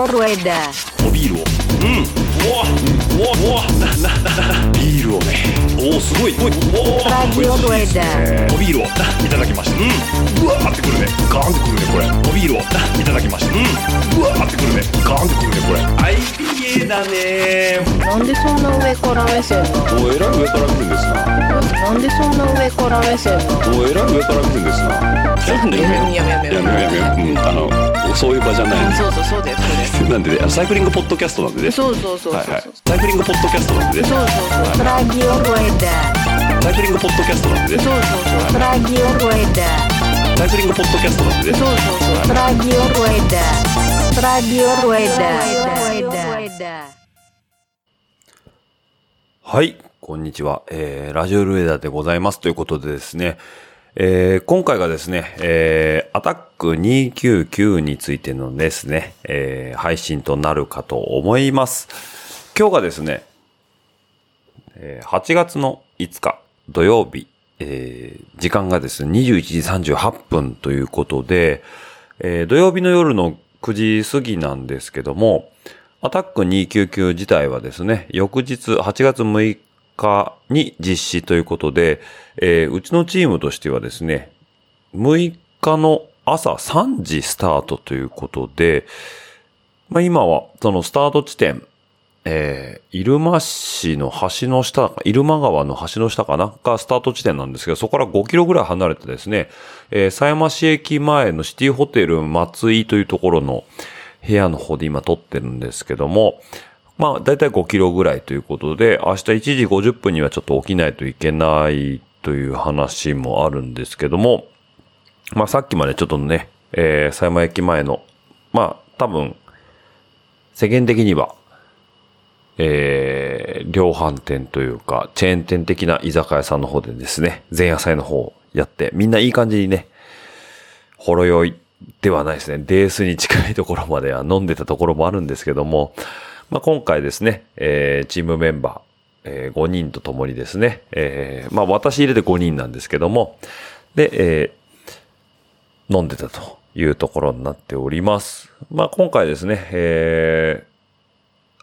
オルおビールを。うん。うわ。うわ。うわ。なななビールをねおおすごいおいお Radio おおビールをいただきましたうんうわ。ーってくるねガーンってくるねこれおビールをいただきましたうんうわ。ーってくるねガーンってくるねこれはい IPA だね。なんでそんな上から目線なの？おえらい上から来るんですな。なんでそんな上から目線なの？おえらい上から来るんですな。ちょっとねやめやめやめようやめよう。うんあのそういう場じゃないそうそうそうだよそうだ なんでねサイクリングポッドキャストなんでね。よそうそうそうそう。はいはい。サイクリングポッドキャストなんでね。そうそうそう Radio Rueda. サイクリングポッドキャストなんでね。そうそうそう。Radio Rueda. サイクリングポッドキャストなんでね。そうそうそう。Radio Rueda. Radio Rueda. はい、こんにちは。えー、ラジオルエダでございます。ということでですね、えー、今回がですね、えー、アタック299についてのですね、えー、配信となるかと思います。今日がですね、え8月の5日土曜日、えー時間がですね、21時38分ということで、えー土曜日の夜の9時過ぎなんですけども、アタック299自体はですね、翌日8月6日に実施ということで、えーうちのチームとしてはですね、6日の朝3時スタートということで、まあ今はそのスタート地点、えー、入間市の橋の下、入間川の橋の下かながスタート地点なんですけど、そこから5キロぐらい離れてですね、えー、狭山市駅前のシティホテル松井というところの部屋の方で今撮ってるんですけども、まあ、だいたい5キロぐらいということで、明日1時50分にはちょっと起きないといけないという話もあるんですけども、まあ、さっきまでちょっとね、えー、狭山駅前の、まあ、多分、世間的には、えー、量販店というか、チェーン店的な居酒屋さんの方でですね、前夜祭の方をやって、みんないい感じにね、ほろ酔いではないですね。デースに近いところまでは飲んでたところもあるんですけども、まあ、今回ですね、えー、チームメンバー、えー、5人と共にですね、えー、まあ、私入れて5人なんですけども、で、え、飲んでたというところになっております。まあ、今回ですね、えー、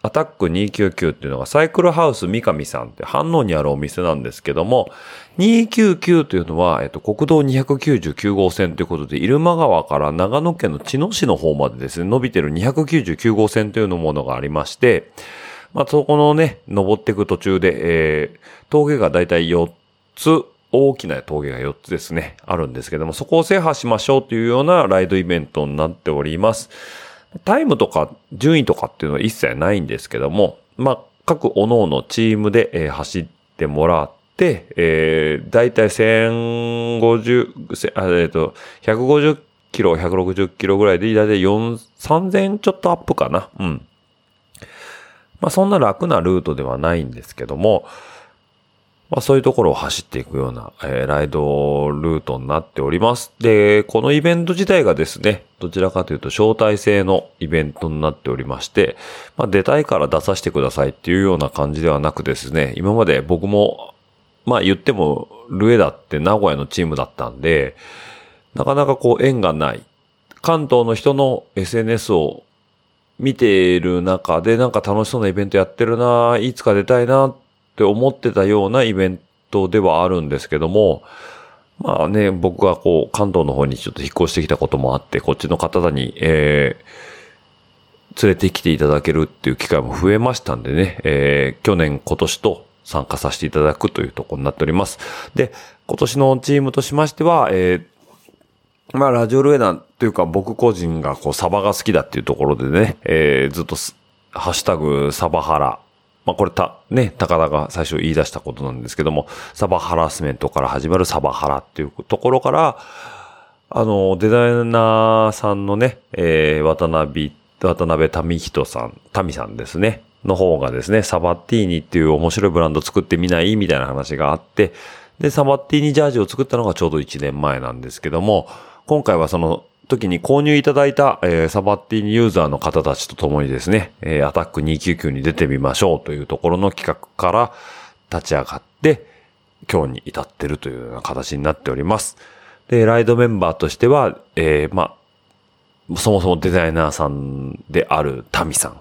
アタック299っていうのがサイクルハウス三上さんって反応にあるお店なんですけども、299というのは、えっと、国道299号線ということで、入間川から長野県の茅野市の方までですね、伸びてる299号線というのものがありまして、まあ、そこのね、登っていく途中で、えー、峠がだいたい4つ、大きな峠が4つですね、あるんですけども、そこを制覇しましょうというようなライドイベントになっております。タイムとか順位とかっていうのは一切ないんですけども、まあ、各各々チームで、えー走ってもらって、えー、だいたい1050、せあえっ、と、150キロ、160キロぐらいで、だいたい4、3000ちょっとアップかな。うん。まあ、そんな楽なルートではないんですけども、まあそういうところを走っていくような、えーライドルートになっております。で、このイベント自体がですね、どちらかというと招待制のイベントになっておりまして、まあ出たいから出させてくださいっていうような感じではなくですね、今まで僕も、まあ言ってもルエダって名古屋のチームだったんで、なかなかこう縁がない。関東の人の SNS を見ている中でなんか楽しそうなイベントやってるな、いつか出たいなって思ってたようなイベントではあるんですけども、まあね、僕がこう関東の方にちょっと引っ越してきたこともあって、こっちの方に、えー、連れてきていただけるっていう機会も増えましたんでね、えー、去年今年と参加させていただくというところになっております。で、今年のチームとしましては、えー、まあ、ラジオルエダンというか僕個人がこうサバが好きだっていうところでね、えー、ずっとハッシュタグサバハラ。まあ、これた、ね、高田が最初言い出したことなんですけども、サバハラスメントから始まるサバハラっていうところから、あの、デザイナーさんのね、えー、渡辺、渡辺民人さん、民さんですね、の方がですね、サバティーニっていう面白いブランド作ってみない？みたいな話があって、で、サバティーニジャージを作ったのがちょうど1年前なんですけども、今回はその時に購入いただいた、えーサバティーニユーザーの方たちと共にですね、えーアタック299に出てみましょうというところの企画から立ち上がって、今日に至ってるというような形になっております。で、ライドメンバーとしては、えーまあ、そもそもデザイナーさんであるタミさん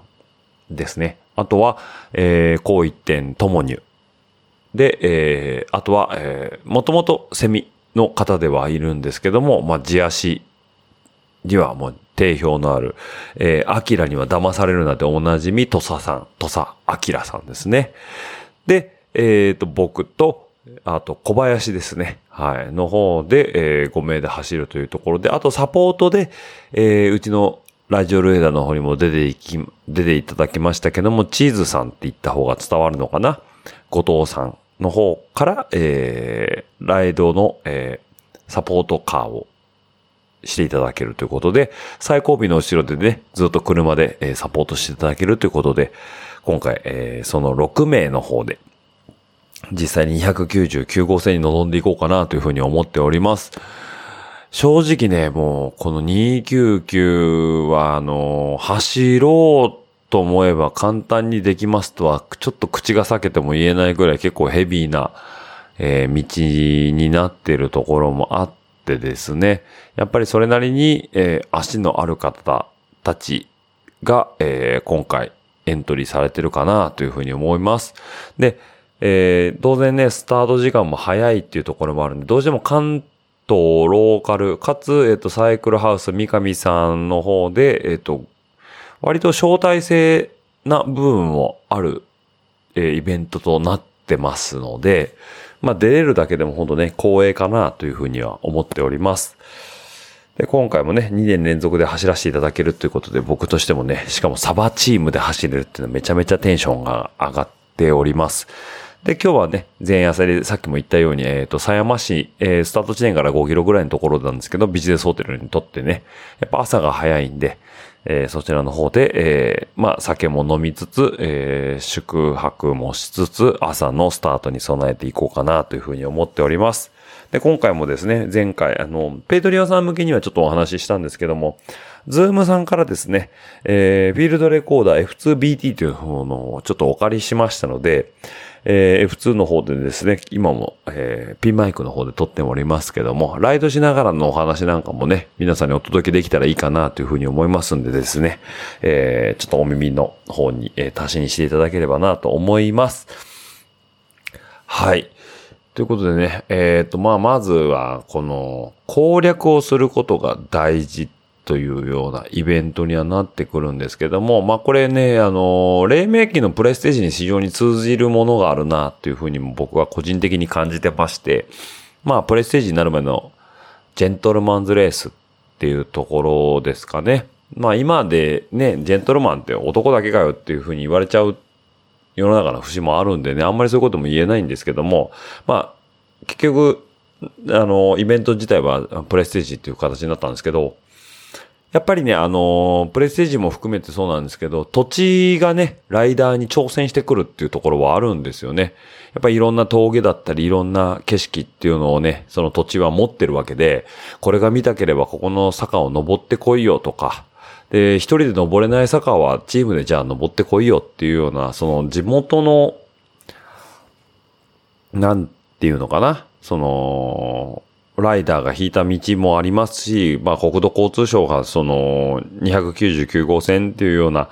ですね。あとは、えー、こう一点ともにゅ。で、えー、あとは、えー、もともとセミの方ではいるんですけども、まあ、地足にはもう定評のある、えー、アキラには騙されるなでおなじみ、トサさん、トサアキラさんですね。で、えっ、ー、と、僕と、あと、小林ですね。はい。の方で、えー、5名で走るというところで、あと、サポートで、えー、うちのラジオルエダの方にも出ていき、出ていただきましたけども、チーズさんって言った方が伝わるのかな？後藤さんの方から、えー、ライドの、えー、サポートカーをしていただけるということで、最後尾の後ろでね、ずっと車で、え、サポートしていただけるということで、今回、えー、その6名の方で、実際に299号線に臨んでいこうかなというふうに思っております。正直ね、もう、この299は、あの、走ろうと思えば簡単にできますとは、ちょっと口が裂けても言えないぐらい結構ヘビーな、えー、道になっているところもあってですね、やっぱりそれなりに、えー、足のある方たちが、えー、今回エントリーされてるかなというふうに思います。で、えー、当然ね、スタート時間も早いっていうところもあるんで、どうしても関東ローカル、かつ、えっ、ー、と、サイクルハウス三上さんの方で、えっ、ー、と、割と招待制な部分もある、えー、イベントとなってますので、まあ、出れるだけでも本当ね、光栄かなというふうには思っております。で、今回もね、2年連続で走らせていただけるということで、僕としてもね、しかもサバチームで走れるっていうのはめちゃめちゃテンションが上がっております。で、今日はね、前夜祭でさっきも言ったように、えっ、ー、と、狭山市、えー、スタート地点から5キロぐらいのところなんですけど、ビジネスホテルにとってね、やっぱ朝が早いんで、えー、そちらの方で、えー、まあ、酒も飲みつつ、えー、宿泊もしつつ、朝のスタートに備えていこうかなというふうに思っております。で、今回もですね、前回、あの、ペイトリオンさん向けにはちょっとお話ししたんですけども、ズームさんからですね、えー、フィールドレコーダー F2BT というものをちょっとお借りしましたので、えー、F2 の方でですね、今も、えー、ピンマイクの方で撮っておりますけども、ライドしながらのお話なんかもね、皆さんにお届けできたらいいかなというふうに思いますんでですね、えー、ちょっとお耳の方に、えー、足しにしていただければなと思います。はい。ということでね、えっ、ー、と、まあ、まずは、この、攻略をすることが大事というようなイベントにはなってくるんですけども、まあこれね、あの、黎明期のプレステージに非常に通じるものがあるなというふうにも僕は個人的に感じてまして、まあプレステージになる前のジェントルマンズレースっていうところですかね。まあ今でね、ジェントルマンって男だけかよっていうふうに言われちゃう世の中の節もあるんでね、あんまりそういうことも言えないんですけども、まあ結局、あの、イベント自体はプレステージっていう形になったんですけど、やっぱりね、あのー、プレステージも含めてそうなんですけど、土地がね、ライダーに挑戦してくるっていうところはあるんですよね。やっぱりいろんな峠だったり、いろんな景色っていうのをね、その土地は持ってるわけで、これが見たければここの坂を登ってこいよとか、で、一人で登れない坂はチームでじゃあ登ってこいよっていうような、その地元の、なんていうのかな、その、ライダーが引いた道もありますし、まあ国土交通省がその299号線っていうような、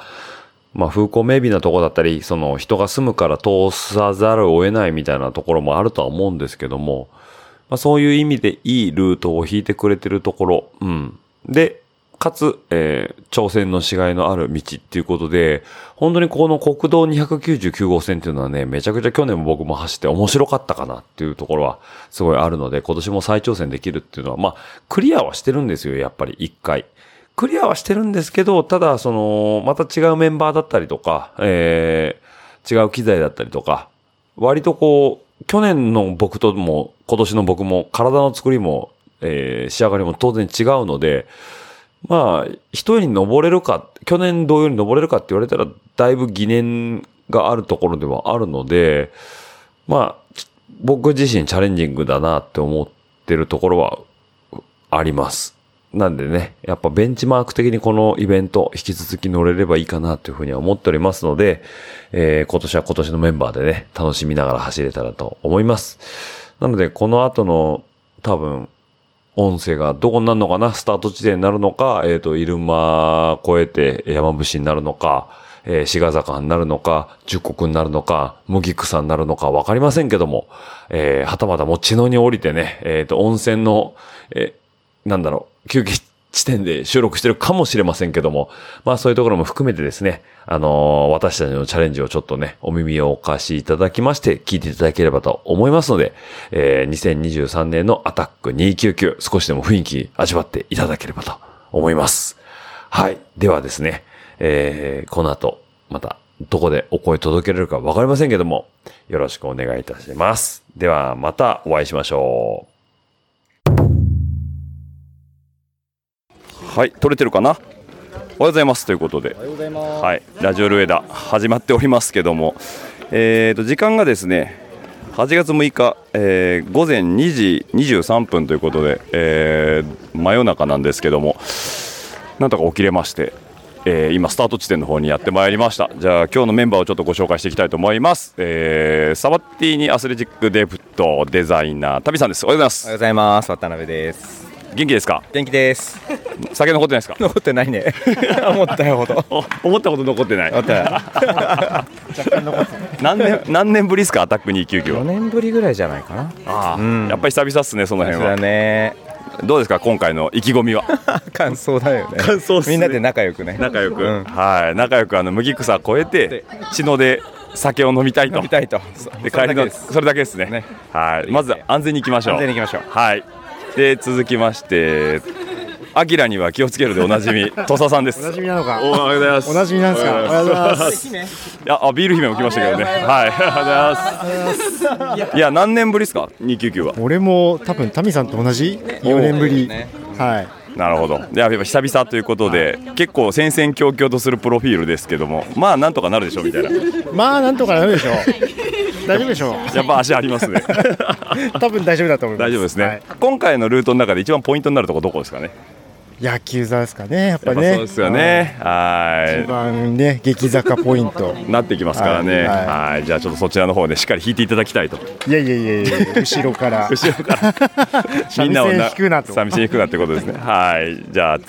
まあ風光明媚なとこだったり、その人が住むから通さざるを得ないみたいなところもあるとは思うんですけども、まあそういう意味でいいルートを引いてくれてるところ、うん。で、かつ、えー、挑戦のしがいのある道っていうことで、本当にこの国道299号線っていうのはね、めちゃくちゃ去年も僕も走って面白かったかなっていうところはすごいあるので、今年も再挑戦できるっていうのは、まあ、クリアはしてるんですよ、やっぱり一回。クリアはしてるんですけど、ただ、その、また違うメンバーだったりとか、えー、違う機材だったりとか、割とこう、去年の僕とも、今年の僕も、体の作りも、えー、仕上がりも当然違うので、まあ、一人に登れるか、去年同様に登れるかって言われたら、だいぶ疑念があるところではあるので、まあ、僕自身チャレンジングだなって思ってるところはあります。なんでね、やっぱベンチマーク的にこのイベント引き続き乗れればいいかなというふうには思っておりますので、えー、今年は今年のメンバーでね、楽しみながら走れたらと思います。なので、この後の多分、音声がどこになるのかな？スタート地点になるのか、えっ、と、入間越えて山伏になるのか、えー、志賀坂になるのか、十国になるのか、麦草になるのか？わかりませんけども、えー、はたまたもう血のに降りてね、えっ、と、温泉の、えーなんだろう、休憩地点で収録してるかもしれませんけども、まあそういうところも含めてですね、あのー私たちのチャレンジをちょっとね、お耳をお貸しいただきまして、聞いていただければと思いますので、えー2023年のアタック299、少しでも雰囲気味わっていただければと思います。はい。ではですね、えーこの後、また、どこでお声届けられるかわかりませんけども、よろしくお願いいたします。では、またお会いしましょう。はい、撮れてるかな？おはようございますということで、はい、ラジオルエダ始まっておりますけども、えー、と時間がですね、8月6日、えー午前2時23分ということで、えー真夜中なんですけども、なんとか起きれまして、えー今、スタート地点の方にやってまいりました。じゃあ、今日のメンバーをちょっとご紹介していきたいと思います。えーサバッティーニアスレチックデプトデザイナー、タビさんです。おはようございます。おはようございます渡辺です元気ですか？元気です。酒残ってないですか？残ってないね。思ったよほどお思った。こと残ってない。何年何年ぶりですか？アタック299 4は。年ぶりぐらいじゃないかな。ああ、うん。やっぱり久々っすねその辺そうだはね。どうですか？今回の意気込みは？感想だよね。感想ね。みんなで仲良くね。仲良く、うん。はい。仲良くあの麦草越えて血ので酒を飲みたいと。飲みたいと。で帰りのそそれだけですね。ね。はい。まず安全に行きましょう。安全に行きましょう。はいで続きましてアキラには気をつけるでおなじみ土佐さんです。おなじみなのか？おはようございます。おなじみなんですか？おはようございます。いやあビール姫も来ましたけどね。はい。ありがとうございます。いや何年ぶりですか？299は。俺も多分タミさんと同じ？4年ぶり。ねはい。なるほど。でやっぱ久々ということで、結構戦々恐々とするプロフィールですけども、まあなんとかなるでしょうみたいな。まあなんとかなるでしょう大丈夫でしょう？やっぱ足ありますね。多分大丈夫だと思います大丈夫ですね、はい今回のルートの中で一番ポイントになるところどこですかね？野球座ですかねやっぱねそうですよね。一は番ね激坂ポイントい。なってきますからね。はいはい。じゃあちょっとそちらの方でしっかり引いていただきたいと。いやいやいやいや後ろから後ろからみんなをなと三味線引くなってことですね。はい。じゃあ。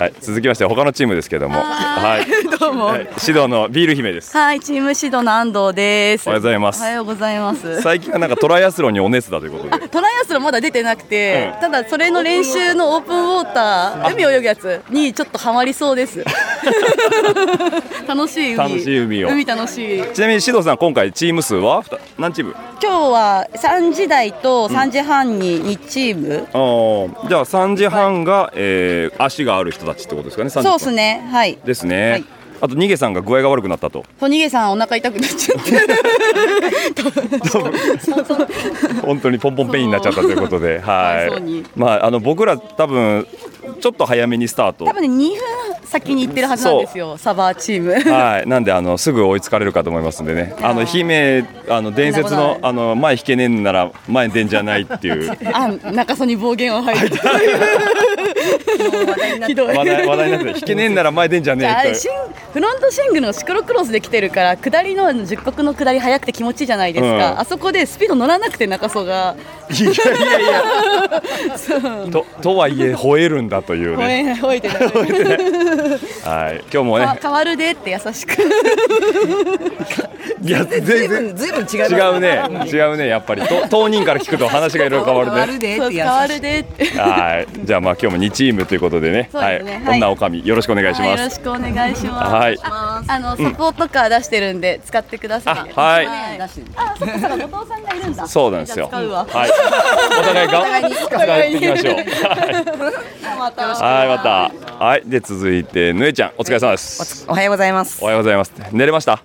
はい、続きまして他のチームですけども、はい、どうも。はい、指導のビール姫です。はい、チーム指導の安藤です。おはようございますおはようございます。最近はなんかトライアスロンにお熱だということで。トライアスロンまだ出てなくて、うんただそれの練習のオープンウォーター、海泳ぐやつにちょっとハマりそうです。楽しい海。楽しい海を海楽しい。ちなみに指導さん今回チーム数は？何チーム？今日は3時台と3時半に2チーム。あーじゃあ3時半が、えー足がある人たちってことですかね。3時そうですね。はい。ですね。はいあと逃げさんが具合が悪くなったと。トニゲさんお腹痛くなっちゃって。本当にポンポンペインになっちゃったということで、はい。まああの僕ら多分ちょっと早めにスタート多。分ね2分先に行ってるはずなんですよ。サバーチーム。はい、なんであのすぐ追いつかれるかと思いますんでね。あの姫あの伝説のあの前引けねえんなら前に出んじゃないっていうあ、中曽に暴言を吐いて。ひどい。話題話題になって引けねえんなら前出んじゃねえとフロントシングルのシクロクロスで来てるから下りの十国の下り速くて気持ちいいじゃないですか、うん。あそこでスピード乗らなくて中曽が。いやいやいや。ととはいえ吠えるんだという吠ね。え 吠えてない。はい、今日もね。あ変わるでって優しくいや全然ずいぶん違います違うね違うねやっぱりと当人から聞くと話がいろいろ変わるね。変わるではい、じゃあまあ今日も2チームということでね、はい、女おかみよろしくお願いしはいよろます。しくお願いします、はいああのサポートカー出してるんで使ってください、あはいあそっかそっか後藤さんがいるんだそうなんですよ。はい、お互いが使っていきましょう。はい、また。はい、で続いてぬえちゃんお疲れ様です。おはようございますおはようございます。寝れました？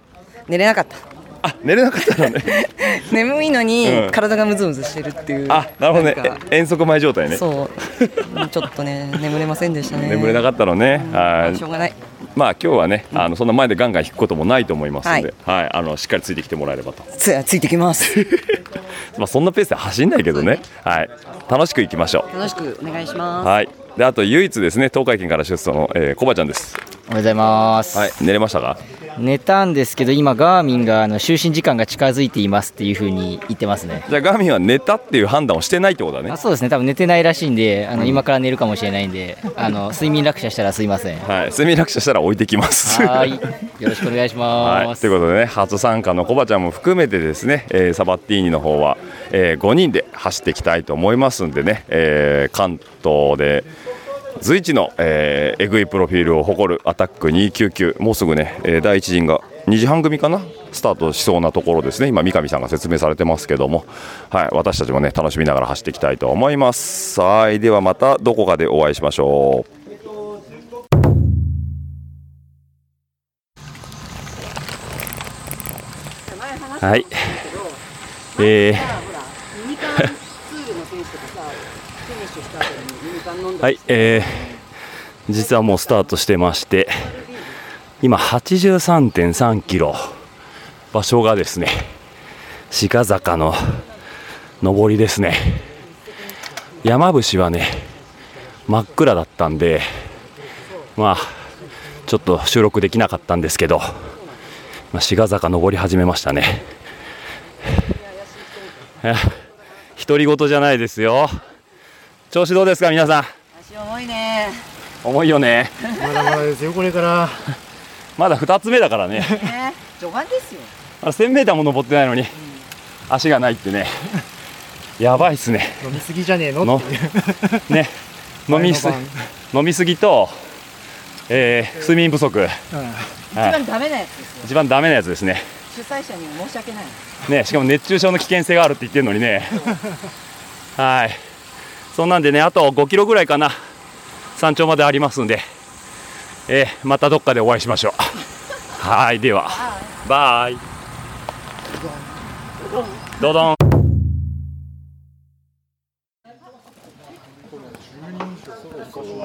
寝れなかったあ、寝れなかったのね。眠いのにうん体がムズムズしてるっていうあ、なるほどね遠足前状態ね。そうちょっとね眠れませんでしたね眠れなかったのね。はい。しょうがないまあ今日はね、あのそんな前でガンガン引くこともないと思いますので、はい、あのしっかりついてきてもらえればと。つついてきます まあそんなペースで走んないけどね。はい。楽しく行きましょ楽しくお願いしまう。はい。であと唯一ですね東海圏から出走の、えー、コバちゃんです。おはようございます、はい。寝れましたか？寝たんですけど今ガーミンがあの就寝時間が近づいていますっていう風に言ってますね。じゃあガーミンは寝たっていう判断をしてないってことだね。あそうですね。多分寝てないらしいんであの今から寝るかもしれないんであの睡眠落車したらすいません。はい。睡眠落車したら置いてきます。はい。よろしくお願いします、はい、ということでね初参加のコバちゃんも含めてですね、えーサバッティーニの方は、えー5人で走っていきたいと思いますんでね、えー関東で随一の、えーえぐいプロフィールを誇るアタック299もうすぐね、えー第一陣が2時半組かな？スタートしそうなところですね。今三上さんが説明されてますけども、はい、私たちもね楽しみながら走っていきたいと思います。はいではまたどこかでお会いしましょう。はい。えー、はい、えー、実はもうスタートしてまして、今83.3キロ、場所がですね、鹿坂の上りですね。山伏はね、真っ暗だったんで、まあ、ちょっと収録できなかったんですけど、まあ、志賀坂登り始めましたね。独り言じゃないですよ。調子どうですか、皆さん？足重いね重いよね。まだまだですよこれから まだ2つ目だからね。ね序盤ですよあ1000メーターも登ってないのに、足がないってね。やばいっすね。飲みすぎじゃねえの？ね、飲みす飲みすぎと、えー睡眠不足、うんはい一番ダメなやつですよ一番ダメなやつですね。主催者にも申し訳ないね、しかも熱中症の危険性があるって言ってるのにね。はい。そんなんでね、あと5キロぐらいかな、山頂までありますんで、えーまたどっかでお会いしましょう。はい、では、バイ。どどん。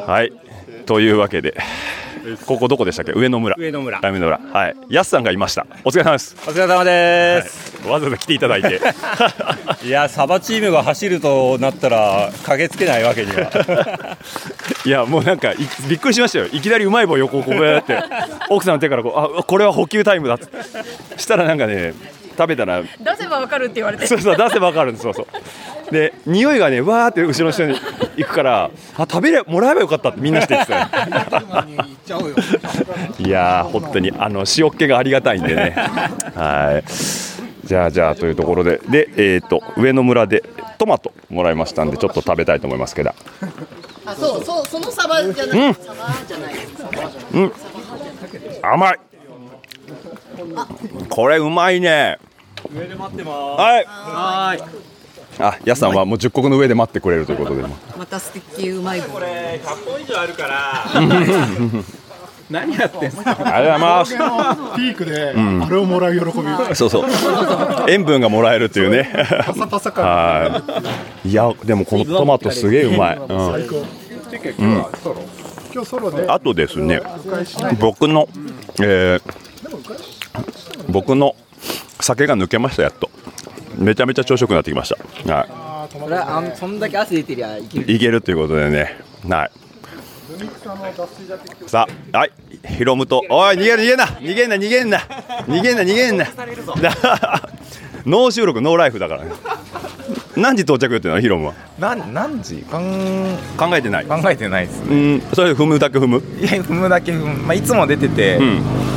はい、というわけで、ここどこでしたっけ、上野村。上野村。上野村。はい、やすさんがいました。お疲れ様です。お疲れ様です、わざわざ来ていただいて。い、やサバチームが走るとなったら駆けつけないわけには。いやもうなんかいびっくりしましたよ。いきなりうまい棒横をこうやって 奥さんの手からこうあこれは補給タイムだって。したらなんかね食べたら出せばわかるって言われて。そうそう出せば分かるんです。そうそうで匂いがねわーって後ろの人に行くからあ食べれもらえばよかったってみんなして言ってたよ。いやー本当にあの塩っ気がありがたいんでね。はい。じゃあじゃあというところで。でえっ、と上野村でトマトもらいましたんでちょっと食べたいと思いますけど。あそうそうそのサバじゃない、うん。サバじゃない。うん。甘い。これうまいね。上で待ってます。はい。はいあやすさんはもう十国の上で待ってくれるということで。また素敵うまい棒。これ100本以上あるから。何やってんすか？ありがとうございます。ピークでうん。あれをもらう喜び。そうそう。塩分がもらえるっていうね。パサパサ感はい。いやでもこのトマトすげえうまい、うん。最高。うん。今日ソロであとですね僕の、えー僕の酒が抜けましたやっとめちゃめちゃ調子よくなってきました。はそれはあんそんだけ汗出てりゃいける。いいけるということでね。はい。さあはい。ヒロムと。おい逃げる逃げんな。逃げんな逃げんな。逃げんな逃げんな。ノー収録ノーライフだからね。何時到着予定なの？ヒロムは。何何時？かん考えてない。考えてないですうん。それ踏むだけ踏む？いや踏むだけ踏む、まあ、いつも出てて、うん。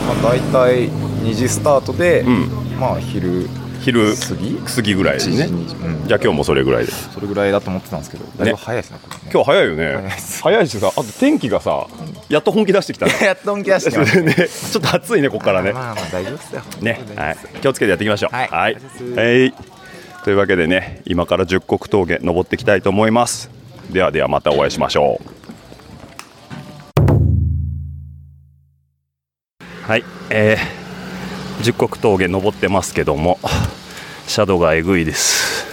まあ、大体2時スタートで、うん。まあ昼昼過ぎ過ぎぐらいです。ね1時2時うん。じゃあ今日もそれぐらいでそれぐらいだと思ってたんですけどだいぶ早いですねこれね。今日早いよね。早いしさあと天気がさやっと本気出してきたね。やっと本気出してきたね。ちょっと暑いねここからね。まあまあ大丈夫ですよ。ね、はい、気をつけてやっていきましょう。はい。はい、はい。というわけでね、今から十国峠登っていきたいと思います。ではではまたお会いしましょう。はい、えー、十国峠登ってますけども、シャドウがえぐいです。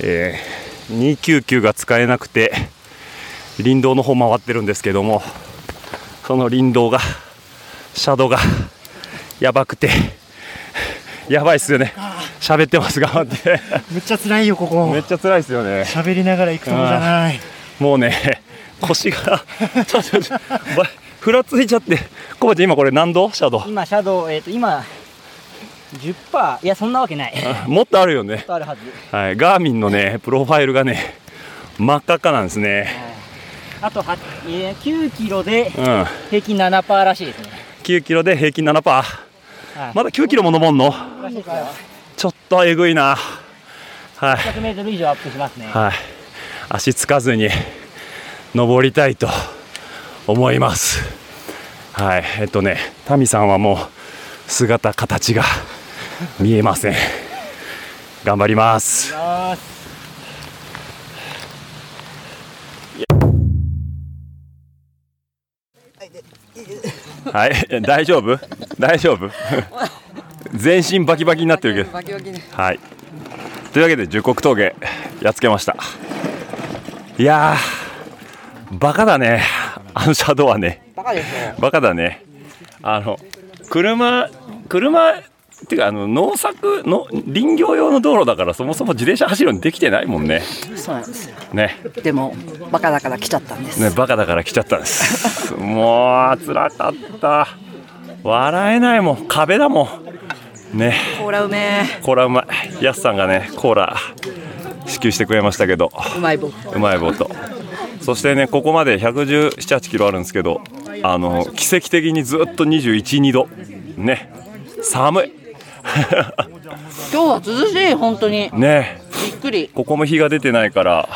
えー、299が使えなくて、林道の方回ってるんですけども、その林道が、シャドウがやばくて、やばいっすよね。喋ってます、頑張って。めっちゃ辛いよここめっちゃ辛いですよね。喋りながら行くとこじゃないもうね、腰が、ちょっと、ふらついちゃってコバちゃん今これ何度？シャドウ。今シャドウえっ、と今10%いやそんなわけない。もっとあるよね。あるはず。はい。ガーミンのねプロファイルがね真っ赤っかなんですね。あとは、えー、9キロでうん。平均7%らしいですね、9キロで平均7%はい。まだ9キロも登んの？ちょっとえぐいな。はい。100m 以上アップしますね。はい。足つかずに登りたいと思います。はい。えっとねタミさんはもう姿形が見えません。頑張ります。はい。大丈夫？大丈夫？全身バキバキになってるけど。バキバキねはい。というわけで十国峠やっつけました。いやー、バカだね。あのシャドウはね。バカですよバカだね。あの、車、車、っていうか、あの、農作の、林業用の道路だから、そもそも自転車走るようにできてないもんね。そうなんですよね。でもバカだから来ちゃったんです、ね、バカだから来ちゃったんです。もう、辛かった。笑えないもん。壁だもん。ね。コーラうめコーラうまい。やすさんがね、コーラ支給してくれましたけど、うまい棒うまい棒と。そしてね、ここまで117、8キロあるんですけど、あの、奇跡的にずっと21、2度。ね。寒い。今日は涼しい本当にね。びっくりここも日が出てないから、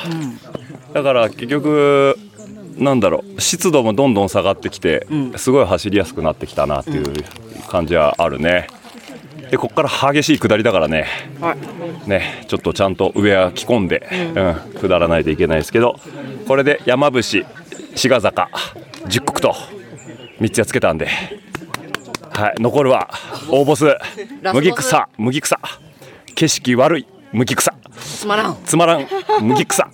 だから結局、なんだろう湿度もどんどん下がってきて、すごい走りやすくなってきたなっていう感じはあるね。でここから激しい下りだからね、はい。ねちょっとちゃんと上は着込んで、うん。下らないといけないですけどこれで山伏志賀坂十国と3つやっつけたんで、はい、残るは大ボス麦草麦草。景色悪い麦草。つまらん。つまらん麦草。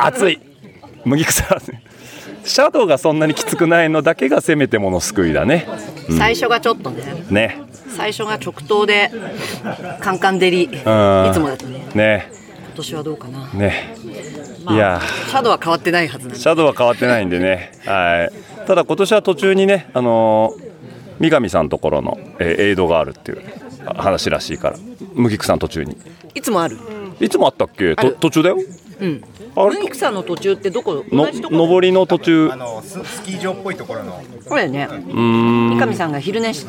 熱い麦草。シャドウがそんなにきつくないのだけがせめてもの救いだね。最初がちょっとね。ね最初が直投でカンカン照りいつうんもだとね。ね。今年はどうかな。ね。まあいや。シャドウは変わってないはずなんで。シャドウは変わってないんでね。はい。ただ今年は途中にねあのー三上さんのところの、えーエイドがあるっていう話らしいから。麦草の途中に。いつもある。いつもあったっけ？と途中だよ。うん。あれ？麦草の途中ってどこ？の上りの途中。のススキー場っぽいところの。これね。うーん。三上さんが昼寝し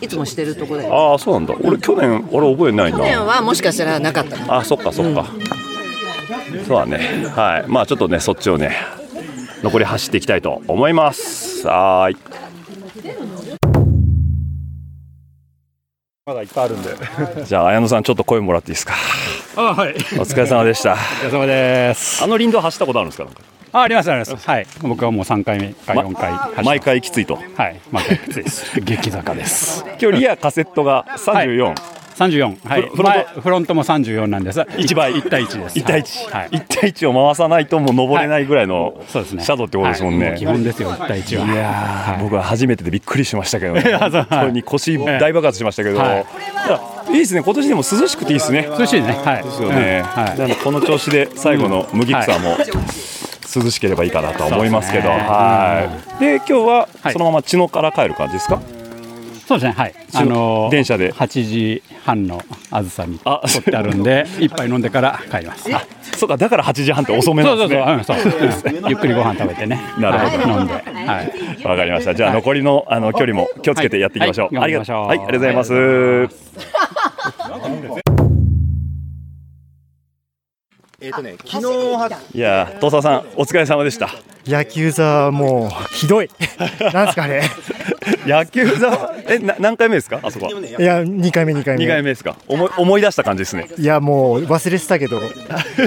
いつもしてるとこだよ。ああそうなんだ。俺去年俺覚えないな。去年はもしかしたらなかった。かあそっかそっか、そうだね。はい。まあちょっとねそっちをね残り走っていきたいと思います。はーいまだいっぱいあるんで。じゃあ綾野さんちょっと声もらっていいですか？あ、はい。お疲れ様でしたお疲れ様です。あの林道走ったことあるんですかなんか？あ、ありますあります。はい。僕はもう3回目か4回走ってます毎回きついとはい。毎回きついです。激坂です。今日リアカセットが34、34。はい。フロント前フロントも34なんです。1倍1対1です。1対1、はい。1対1を回さないともう登れないぐらいのシそうですね。ャドウってことですもんね、はい基本ですよ、1対1は。いやー、僕は初めてでびっくりしましたけどね、本当に腰大爆発しましたけど、はいいですね、今年でも涼しくていいですね。涼しいね。はい。ですよね、うんはい。この調子で最後の麦草も涼しければいいかなとは思いますけど、はい。で今日ははいそのまま茅野から帰る感じですか？そうですね。はい。あの電車で8時半のあずさにあ取ってあるんで、一杯飲んでから帰ります。あそうか、だから8時半って遅めなそんですうそうそう、ね。ゆっくりご飯食べてね。なるほどはい飲んで。はい。わかりました。じゃあ残りのあの距離も気をつけてやっていきましょう。はいありが頑張りましょうはい、ありがとうございます。えっ、とね昨日はいやー、東沢さんお疲れ様でした。野球座はもうひどい なんですかね野球座えな何回目ですか？あそこは。いや2回目2回目。2回目ですか？思い思い出した感じですね。いやもう忘れてたけど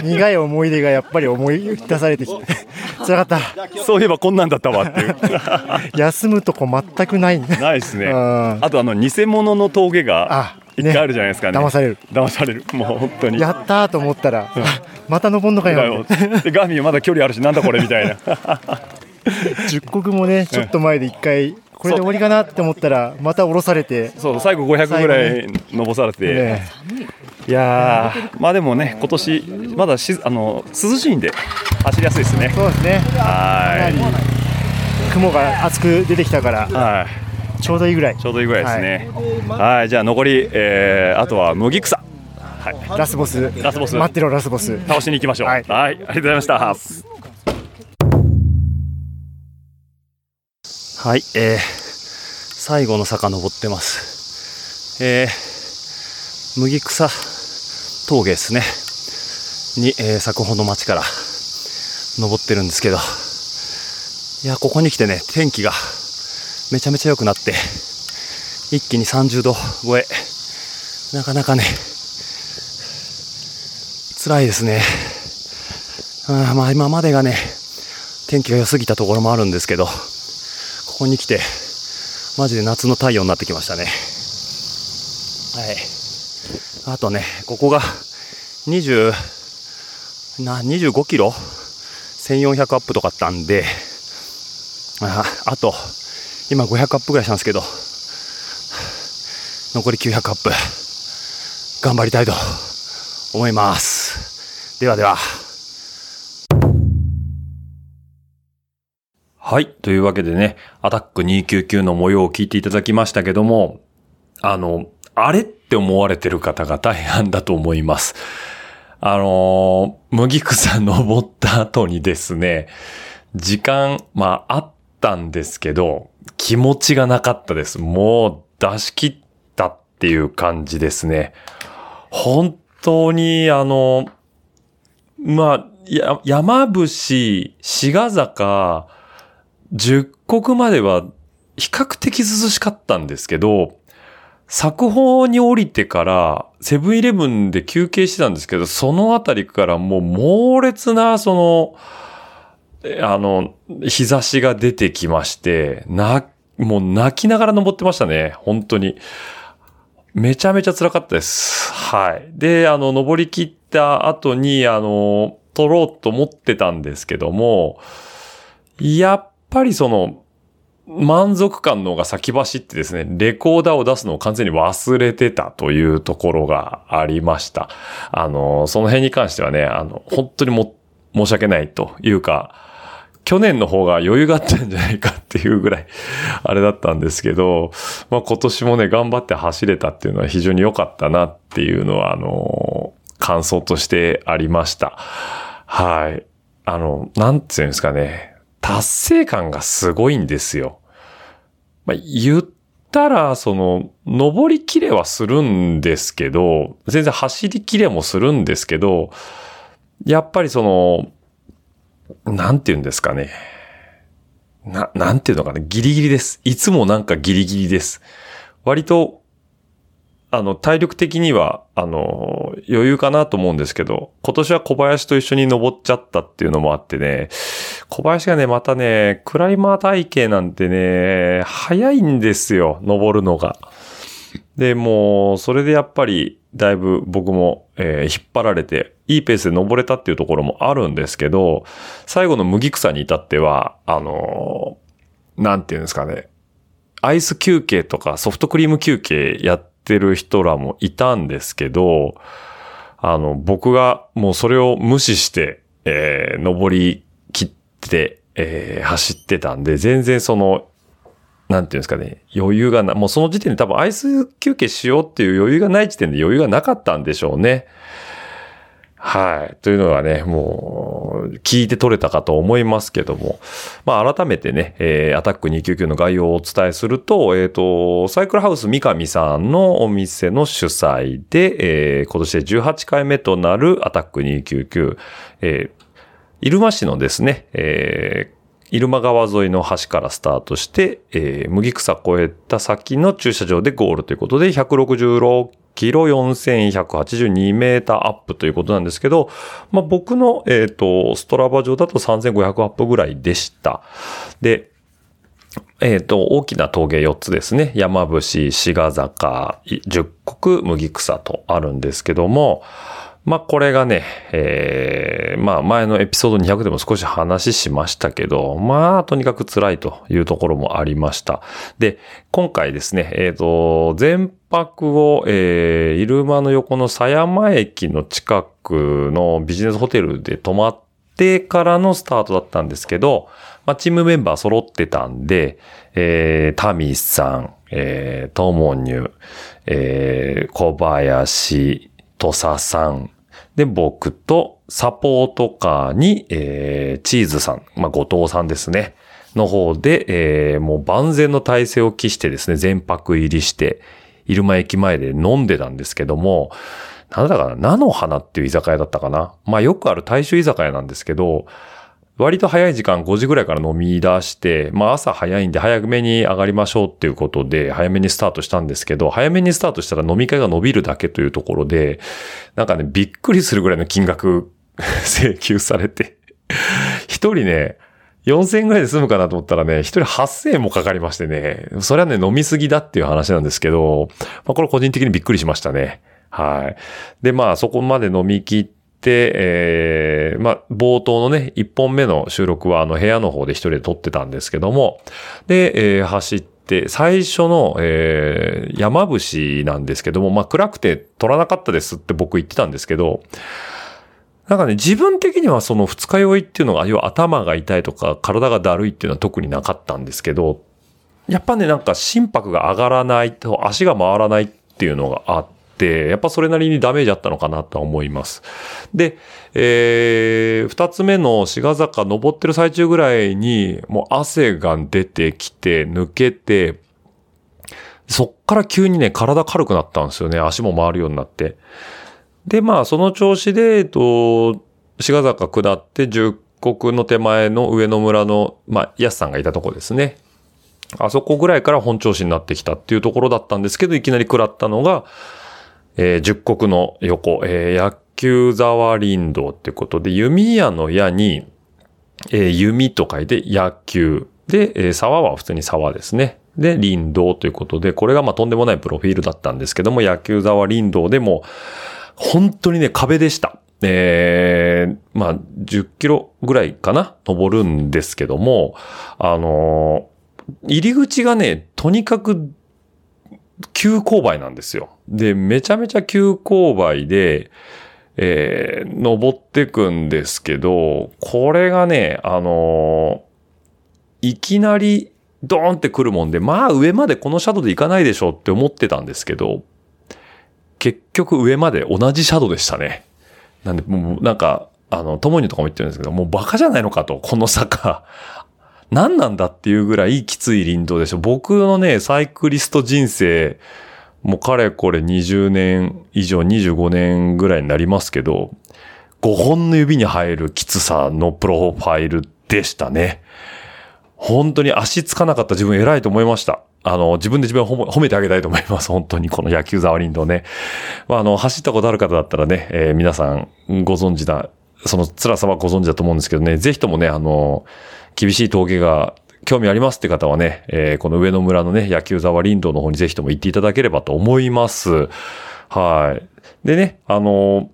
苦い思い出がやっぱり思い出されてきて辛かった。そういえばこんなんだったわっていう。休むとこ全くない。ないですね。うんあとあの偽物の峠があ一回あるじゃないですかね。騙される。騙される。もう本当に。やったーと思ったらまた登んのかよ。でガーミンはまだ距離あるしなんだこれみたいな。十国もねちょっと前で一回これで終わりかなって思ったらまた降ろされてそう最後500ぐらい登されて、ねいやーまあでもね今年まだしあの涼しいんで走りやすいですねそうですねはかなり雲が厚く出てきたから、はい。ちょうどいいぐらい。ちょうどいいぐらいですね。はい、じゃあ残り、えー、あとは麦草。はい。ラスボス、ラスボス。待ってろラスボス。倒しに行きましょう。はい、ありがとうございました。はい、えー、最後の坂登ってます。えー、麦草峠ですね。に、えー、咲くほど町から登ってるんですけど、いや、ここに来てね、天気がめちゃめちゃ良くなって、一気に30度超え、なかなかね、辛いですね。あまあ今までがね、天気が良すぎたところもあるんですけど、ここに来て、マジで夏の太陽になってきましたね。はい。あとね、ここが20、な、25キロ ?1400 アップとかあったんで、ああと、今500アップぐらいしたんですけど、残り900アップ、頑張りたいと思います。ではでは。はい。というわけでね、アタック299の模様を聞いていただきましたけども、あの、あれって思われてる方が大半だと思います。あのー麦草登った後にですね、時間、まあ、あったんですけど、気持ちがなかったです。もう出し切ったっていう感じですね。本当に、あの、まあ、や、山伏、志賀坂、十国までは比較的涼しかったんですけど、作法に降りてから、セブンイレブンで休憩してたんですけど、そのあたりからもう猛烈な、その、あの、日差しが出てきまして、な、もう泣きながら登ってましたね。本当に。めちゃめちゃ辛かったです。はい。で、あの、登り切った後に、あの、撮ろうと思ってたんですけども、やっぱりその、満足感の方が先走ってですね、レコーダーを出すのを完全に忘れてたというところがありました。あの、その辺に関してはね、あの、本当にも、申し訳ないというか、去年の方が余裕があったんじゃないかっていうぐらい、あれだったんですけど、まあ今年もね、頑張って走れたっていうのは非常に良かったなっていうのは、あの、感想としてありました。はい。あの、なんていうんですかね、達成感がすごいんですよ。まあ、言ったら、その、登りきれはするんですけど、全然走りきれもするんですけど、やっぱりその、なんて言うんですかね。な、なんていうのかな。ギリギリです。いつもなんかギリギリです。割と、あの、体力的には、あの、余裕かなと思うんですけど、今年は小林と一緒に登っちゃったっていうのもあってね、小林がね、またね、クライマー体型なんてね、早いんですよ、登るのが。で、もう、それでやっぱり、だいぶ僕も、えー引っ張られて、いいペースで登れたっていうところもあるんですけど、最後の麦草に至っては、あのーなんていうんですかね、アイス休憩とかソフトクリーム休憩やってる人らもいたんですけど、あの、僕がもうそれを無視して、えー登りって、えー走ってたんで、全然その、なんていうんですかね、余裕がな、もうその時点で多分アイス休憩しようっていう余裕がない時点で余裕がなかったんでしょうね。はい。というのがね、もう、聞いて取れたかと思いますけども。まあ、改めてね、えーアタック299の概要をお伝えすると、えっ、と、サイクルハウス三上さんのお店の主催で、えー今年で18回目となるアタック299、えー入間市のですね、えー入間川沿いの橋からスタートして、えー麦草越えた先の駐車場でゴールということで、166キロ4182メーターアップということなんですけど、まあ、僕の、えっ、と、ストラバ上だと3500アップぐらいでした。で、えっ、と、大きな峠4つですね。山伏、志賀坂、十国、麦草とあるんですけども、まあ、これがね、えー、まあ、前のエピソード200でも少し話しましたけど、まあ、とにかく辛いというところもありました。で、今回ですね、えっ、と、全泊を、えー、入間の横の狭山駅の近くのビジネスホテルで泊まってからのスタートだったんですけど、まあ、チームメンバー揃ってたんで、えー、タミさん、えー、トモニュ、えー、小林、土佐さん、で、僕とサポートカーに、えー、チーズさん、まあ、後藤さんですね。の方で、えー、もう万全の体制を期してですね、全泊入りして、入間駅前で飲んでたんですけども、なんだかな、菜の花っていう居酒屋だったかな。まあよくある大衆居酒屋なんですけど、割と早い時間5時ぐらいから飲み出して、まあ朝早いんで早めに上がりましょうっていうことで早めにスタートしたんですけど、早めにスタートしたら飲み会が伸びるだけというところで、なんかね、びっくりするぐらいの金額 請求されて、一人ね、4000円ぐらいで済むかなと思ったらね、一人8000円もかかりましてね、それはね、飲みすぎだっていう話なんですけど、まあこれ個人的にびっくりしましたね。はい。で、まあそこまで飲み切ってて、えー、まあ冒頭のね、1本目の収録はあの部屋の方で一人で撮ってたんですけども、で、えー、走って、最初の、えー、山伏なんですけども、まあ暗くて撮らなかったですって僕言ってたんですけど、なんかね、自分的にはその二日酔いっていうのが、要は頭が痛いとか体がだるいっていうのは特になかったんですけど、やっぱね、なんか心拍が上がらないと足が回らないっていうのがあって、やっぱそれなりにダメージあったのかなと思います。で、えー、二つ目の志賀坂登ってる最中ぐらいに、もう汗が出てきて、抜けて、そっから急にね、体軽くなったんですよね。足も回るようになって。で、まあ、その調子で、えっと、志賀坂下って十国の手前の上野村の、まあ、安さんがいたとこですね。あそこぐらいから本調子になってきたっていうところだったんですけど、いきなり食らったのが、えー、十国の横、えー、野球沢林道ってことで、弓矢の矢に、えー、弓と書いて野球。で、えー、沢は普通に沢ですね。で、林道ということで、これがまあとんでもないプロフィールだったんですけども、野球沢林道でも、本当にね、壁でした。えー、まあ、10キロぐらいかな？登るんですけども、あのー、入り口がね、とにかく急勾配なんですよ。で、めちゃめちゃ急勾配で、えー、登ってくんですけど、これがね、あのー、いきなりドーンって来るもんで、まあ上までこのシャドウで行かないでしょって思ってたんですけど、結局上まで同じシャドウでしたね。なんで、もうなんか、あの、ともにとかも言ってるんですけど、もうバカじゃないのかと、この坂。何なんだっていうぐらいきつい林道でしょ。僕のね、サイクリスト人生、もうかれこれ20年以上、25年ぐらいになりますけど、5本の指に入るきつさのプロファイルでしたね。本当に足つかなかった自分偉いと思いました。あの、自分で自分を褒めてあげたいと思います。本当に、この野球沢林道ね。まあ、あの、走ったことある方だったらね、えー、皆さんご存知だ、その辛さはご存知だと思うんですけどね、ぜひともね、あの、厳しい峠が興味ありますって方はね、えー、この上野村のね、野球沢林道の方にぜひとも行っていただければと思います。はい。でね、あの、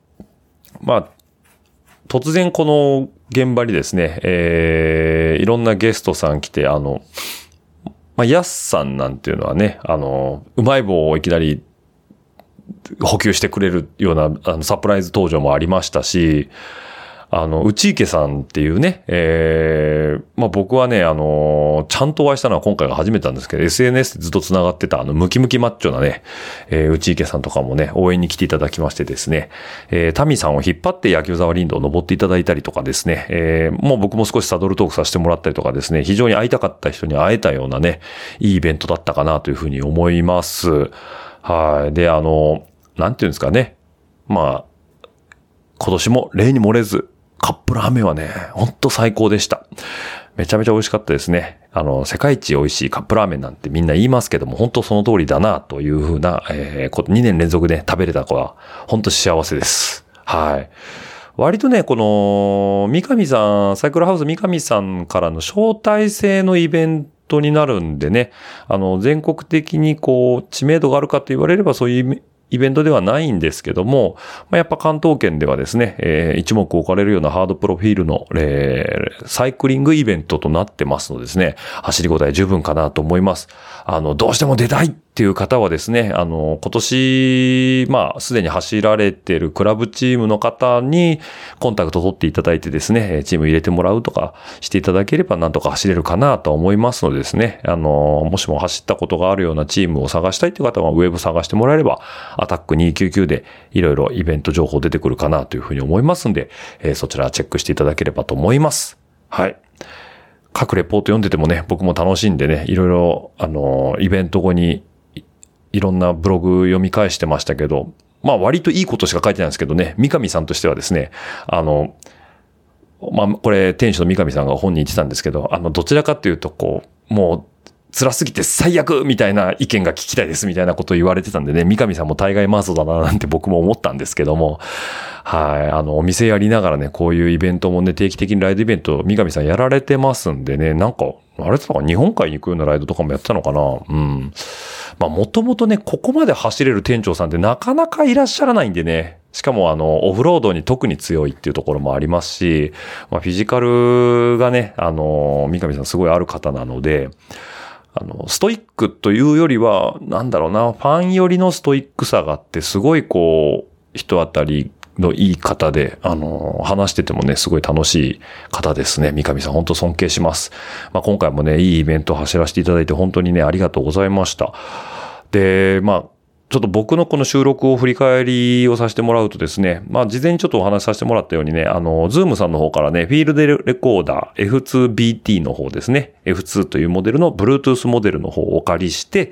まあ、突然この現場にですね、えー、いろんなゲストさん来て、あの、まあ、ヤスさんなんていうのはね、あの、うまい棒をいきなり補給してくれるようなあのサプライズ登場もありましたし、あの、内池さんっていうね、えー、まあ僕はね、あの、ちゃんとお会いしたのは今回が初めてなんですけど、SNS でずっと繋がってたあの、ムキムキマッチョなね、えー、内池さんとかもね、応援に来ていただきましてですね、えー、タミさんを引っ張って野球沢林道を登っていただいたりとかですね、えー、もう僕も少しサドルトークさせてもらったりとかですね、非常に会いたかった人に会えたようなね、いいイベントだったかなというふうに思います。はい。で、あの、なんていうんですかね。まあ、今年も例に漏れず、カップラーメンはね、ほんと最高でした。めちゃめちゃ美味しかったですね。あの、世界一美味しいカップラーメンなんてみんな言いますけども、本当その通りだな、というふうな、えー、2年連続で食べれた子は、本当幸せです。はい。割とね、この、三上さん、サイクルハウス三上さんからの招待制のイベントになるんでね、あの、全国的にこう、知名度があるかと言われればそういうイベントではないんですけども、まあ、やっぱ関東圏ではですね、えー、一目置かれるようなハードプロフィールの、えー、サイクリングイベントとなってますのでですね、走り応え十分かなと思います。あの、どうしても出たいっていう方はですね、あの、今年、まあ、すでに走られてるクラブチームの方にコンタクト取っていただいてですね、チーム入れてもらうとかしていただければなんとか走れるかなと思いますのでですね、あの、もしも走ったことがあるようなチームを探したいという方はウェブ探してもらえれば、アタック299でいろいろイベント情報出てくるかなというふうに思いますんで、えーそちらチェックしていただければと思います。はい。各レポート読んでてもね、僕も楽しんでね、いろいろ、あの、イベント後にいろんなブログ読み返してましたけど、まあ割といいことしか書いてないんですけどね、三上さんとしてはですね、あの、まあこれ店主の三上さんが本人言ってたんですけど、あの、どちらかというとこう、もう、辛すぎて最悪みたいな意見が聞きたいですみたいなことを言われてたんでね、三上さんも大概マゾだななんて僕も思ったんですけども、はい。あの、お店やりながらね、こういうイベントもね、定期的にライドイベント、三上さんやられてますんでね、なんか、あれとか日本海に行くようなライドとかもやったのかなうん。まあ、もともとね、ここまで走れる店長さんってなかなかいらっしゃらないんでね、しかもあの、オフロードに特に強いっていうところもありますし、まあ、フィジカルがね、あの、三上さんすごいある方なので、あの、ストイックというよりは、なんだろうな、ファン寄りのストイックさがあって、すごいこう、人当たりのいい方で、あの、話しててもね、すごい楽しい方ですね。三上さん、本当尊敬します。まあ、今回もね、いいイベントを走らせていただいて、本当にね、ありがとうございました。で、まあ、ちょっと僕のこの収録を振り返りをさせてもらうとですね、まあ事前にちょっとお話しさせてもらったようにね、あの、ズームさんの方からね、フィールドレコーダー F2BT の方ですね、F2 というモデルの Bluetooth モデルの方をお借りして、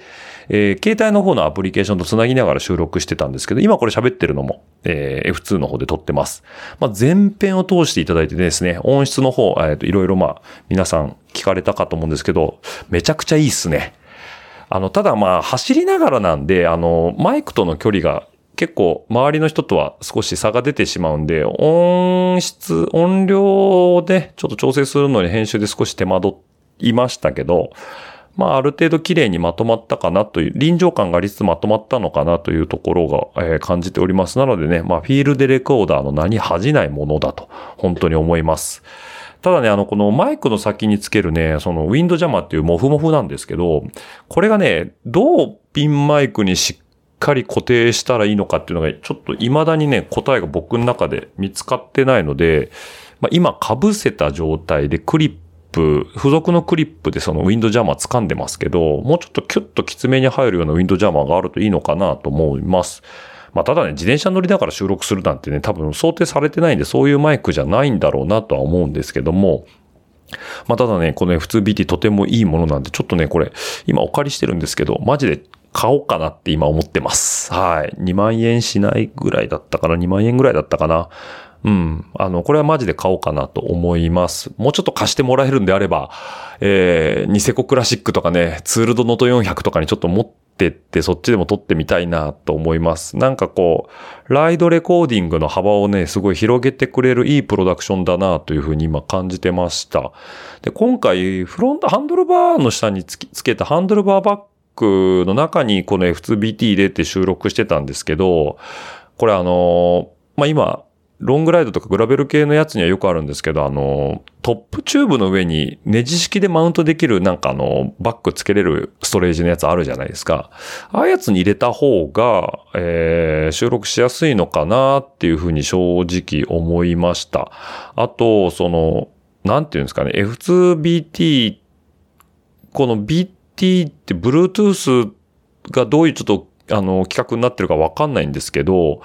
えー携帯の方のアプリケーションとつなぎながら収録してたんですけど、今これ喋ってるのも、えー F2 の方で撮ってます。まあ前編を通していただいてですね、音質の方、えっ、と、いろいろまあ、皆さん聞かれたかと思うんですけど、めちゃくちゃいいっすね。あの、ただまあ、走りながらなんで、あの、マイクとの距離が結構周りの人とは少し差が出てしまうんで、音質、音量でちょっと調整するのに編集で少し手間取いましたけど、まあ、ある程度綺麗にまとまったかなという、臨場感がありつつまとまったのかなというところが、えー感じております。なのでね、まあ、フィールドレコーダーの名に恥じないものだと、本当に思います。ただね、あの、このマイクの先につけるね、そのウィンドジャマーっていうモフモフなんですけど、これがね、どうピンマイクにしっかり固定したらいいのかっていうのが、ちょっと未だにね、答えが僕の中で見つかってないので、まあ、今被せた状態でクリップ、付属のクリップでそのウィンドジャマー掴んでますけど、もうちょっとキュッときつめに入るようなウィンドジャマーがあるといいのかなと思います。まあ、ただね、自転車乗りながら収録するなんてね、多分想定されてないんで、そういうマイクじゃないんだろうなとは思うんですけども、まあ、ただね、この F2BT とてもいいものなんで、ちょっとね、これ、今お借りしてるんですけど、マジで買おうかなって今思ってます。はい。2万円しないぐらいだったかな ?2 万円ぐらいだったかな？うん。あの、これはマジで買おうかなと思います。もうちょっと貸してもらえるんであれば、えー、ニセコクラシックとかね、ツールドノート400とかにちょっと持ってってって、そっちでも撮ってみたいなと思います。なんかこう、ライドレコーディングの幅をね、すごい広げてくれるいいプロダクションだなというふうに今感じてました。で、今回、フロント、ハンドルバーの下につつけたハンドルバーバッグの中にこの F2BT 入れて収録してたんですけど、これあの、まあ、今、ロングライドとかグラベル系のやつにはよくあるんですけど、あの、トップチューブの上にネジ式でマウントできるなんかあの、バックつけれるストレージのやつあるじゃないですか。ああいうやつに入れた方が、えー収録しやすいのかなっていうふうに正直思いました。あと、その、なんていうんですかね、F2BT この BT って Bluetooth がどういうちょっとあの企画になってるかわかんないんですけど、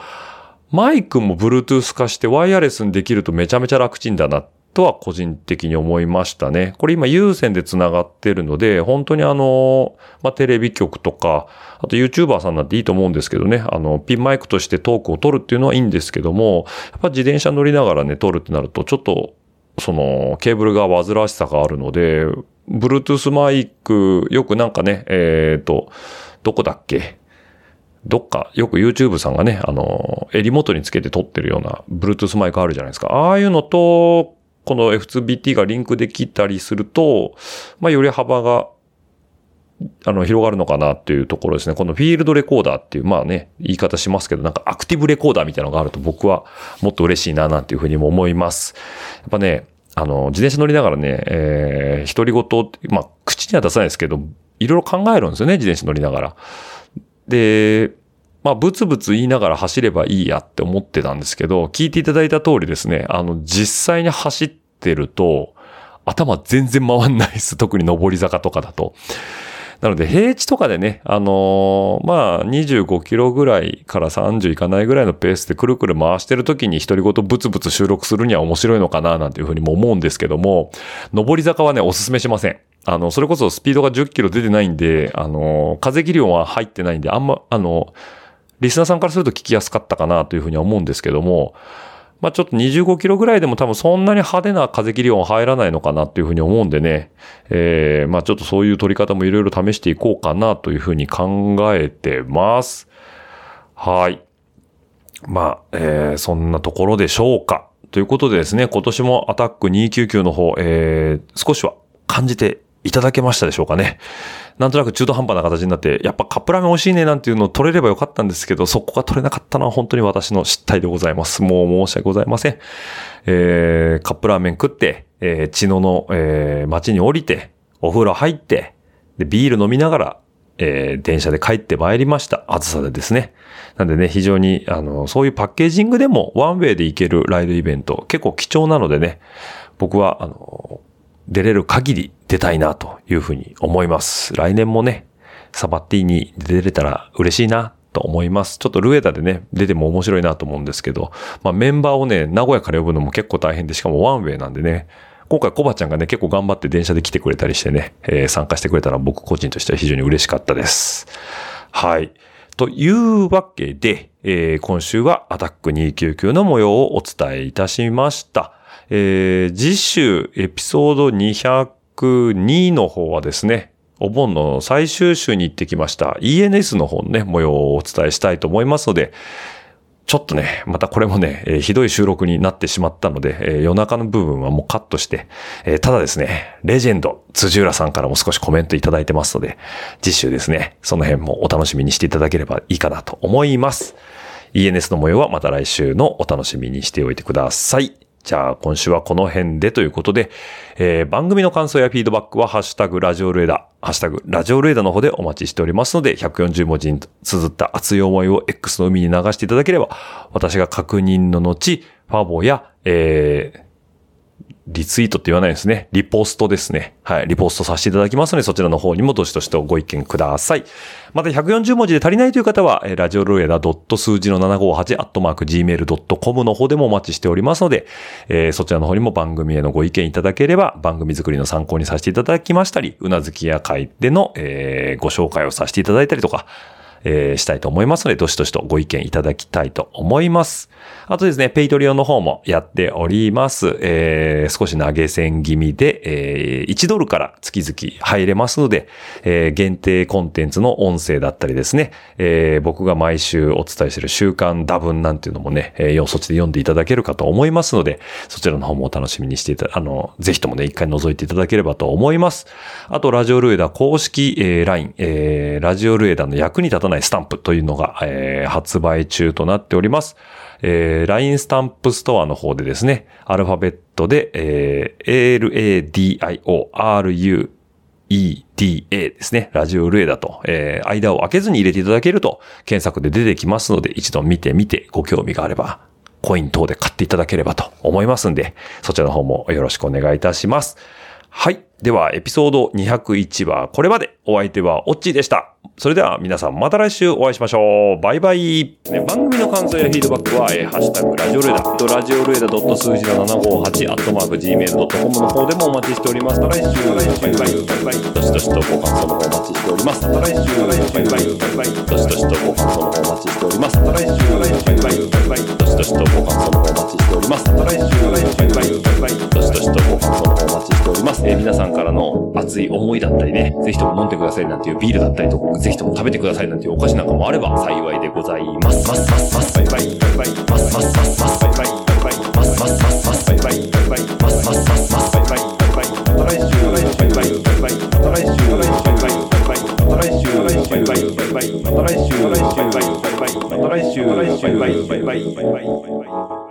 マイクも Bluetooth 化してワイヤレスにできるとめちゃめちゃ楽ちんだなとは個人的に思いましたね。これ今有線で繋がってるので、本当にあの、まあ、テレビ局とか、あと YouTuber さんなんていいと思うんですけどね、あの、ピンマイクとしてトークを取るっていうのはいいんですけども、やっぱ自転車乗りながらね、撮るってなると、ちょっとその、ケーブルが煩わしさがあるので、Bluetooth マイク、よくなんかね、えっ、と、どこだっけ？どっか、よく YouTube さんがね、あの、襟元につけて撮ってるような Bluetooth マイクあるじゃないですか。ああいうのと、この F2BT がリンクできたりすると、まあ、より幅が、あの、広がるのかなっていうところですね。このフィールドレコーダーっていう、まあね、言い方しますけど、なんかアクティブレコーダーみたいなのがあると僕はもっと嬉しいななんていうふうにも思います。やっぱね、あの、自転車乗りながらね、えー、独り言、まあ、口には出さないですけど、いろいろ考えるんですよね、自転車乗りながら。で、まあ、ブツブツ言いながら走ればいいやって思ってたんですけど、聞いていただいた通りですね、あの、実際に走ってると、頭全然回んないです。特に上り坂とかだと。なので、平地とかでね、あのーまあ、25キロぐらいから30いかないぐらいのペースでくるくる回してる時に独り言ブツブツ収録するには面白いのかななんていうふうにも思うんですけども、上り坂はね、お勧めしません。あの、それこそスピードが10キロ出てないんで、あのー風切り音は入ってないんで、あんま、あのリスナーさんからすると聞きやすかったかなというふうには思うんですけども、まあちょっと25キロぐらいでも多分そんなに派手な風切り音入らないのかなっていうふうに思うんでね、えー、まあちょっとそういう取り方もいろいろ試していこうかなというふうに考えてます。はい。まあ、えー、そんなところでしょうか。ということでですね、今年もアタック299の方、えー、少しは感じていただけましたでしょうかね。なんとなく中途半端な形になって、やっぱカップラーメン美味しいねなんていうのを取れればよかったんですけど、そこが取れなかったのは本当に私の失態でございます。もう申し訳ございません。えー、カップラーメン食って、えー、茅野の、えー、町に降りて、お風呂入って、で、ビール飲みながら、えー、電車で帰ってまいりました。暑さでですね。なんでね、非常に、あの、そういうパッケージングでもワンウェイで行けるライドイベント、結構貴重なのでね、僕は、あの、出れる限り出たいなというふうに思います。来年もね、サバティに出れたら嬉しいなと思います。ちょっとルエダでね、出ても面白いなと思うんですけど、まあメンバーをね、名古屋から呼ぶのも結構大変で、しかもワンウェイなんでね、今回コバちゃんがね、結構頑張って電車で来てくれたりしてね、えー参加してくれたら僕個人としては非常に嬉しかったです。はい。というわけで、えー今週はアタック299の模様をお伝えいたしました。えー次週エピソード202の方はですね、お盆の最終週に行ってきました ENS の方のね、模様をお伝えしたいと思いますので、ちょっとね、またこれもね、えーひどい収録になってしまったので、えー夜中の部分はもうカットして、えーただですね、レジェンド、辻浦さんからも少しコメントいただいてますので、次週ですね、その辺もお楽しみにしていただければいいかなと思います。ENS の模様はまた来週のお楽しみにしておいてください。じゃあ、今週はこの辺でということで、えー番組の感想やフィードバックは、ハッシュタグラジオルエダ、ハッシュタグラジオルエダの方でお待ちしておりますので、140文字に綴った熱い思いを X の海に流していただければ、私が確認の後、ファボや、えーリツイートって言わないですね。リポストですね。はい。リポストさせていただきますので、そちらの方にもどしどしとご意見ください。また140文字で足りないという方は、ラジオルエダ数字の758アットマーク gmail.com の方でもお待ちしておりますので、えーそちらの方にも番組へのご意見いただければ、番組作りの参考にさせていただきましたり、うなずきや会での、えーご紹介をさせていただいたりとか、えーしたいと思いますので、どしどしとご意見いただきたいと思います。あとですね、ペイトリオの方もやっております。えー少し投げ銭気味で、えー1ドルから月々入れますので、えー限定コンテンツの音声だったりですね、えー僕が毎週お伝えしている週刊打分なんていうのもね、えーそっちで読んでいただけるかと思いますので、そちらの方もお楽しみにしていた、あの、ぜひともね、一回覗いていただければと思います。あと、ラジオルエダ公式、えー LINE、えーラジオルエダの役に立たないスタンプというのが、えー発売中となっております。えー LINE スタンプストアの方でですね、アルファベットで、えー LADIORU EDA ですね。ラジオルエダと、えー間を開けずに入れていただけると検索で出てきますので、一度見てみてご興味があれば、コイン等で買っていただければと思いますんで、そちらの方もよろしくお願いいたします。はい。では、エピソード201はこれまで。お相手はオッチーでした。それでは皆さんまた来週お会いしましょう。バイバイ。ね、番組の感想やフィードバックは、えーハッシュタグラジオルエダ、ラジオルエダ数字の758、アットマーク Gmail.com の方でもお待ちしております。また来週、バイバイ、バイどしどしとご感想の方お待ちしております。また来週、バイバイ、バイバイ、バイバイ、どしどしとご感想の方お待ちしております。また来週、バイバイ、バイバイ、バイバイ、どしどしとご感想の方お待ちしております。また来週、バイバイ、バイバイ、バイバイ、どしどしとご感想の方お待ちしております。えー皆さんからの熱い思いだったりね、ぜひとも飲んでくださいなんていうビールだったりとか、ぜひとも食べてくださいなんていうお菓子なんかもあれば幸いでございます。ますますますバイバイバイバイますますますますバイバイバイバイますますますますバイバイバイバイますますますますバイバイバイバイまた来週。バイバイバイバイまた来週。バイバイバイバイまた来週。バイバイバイまた来週。バイバイバイまた来週。バイバイバイバイバイバイ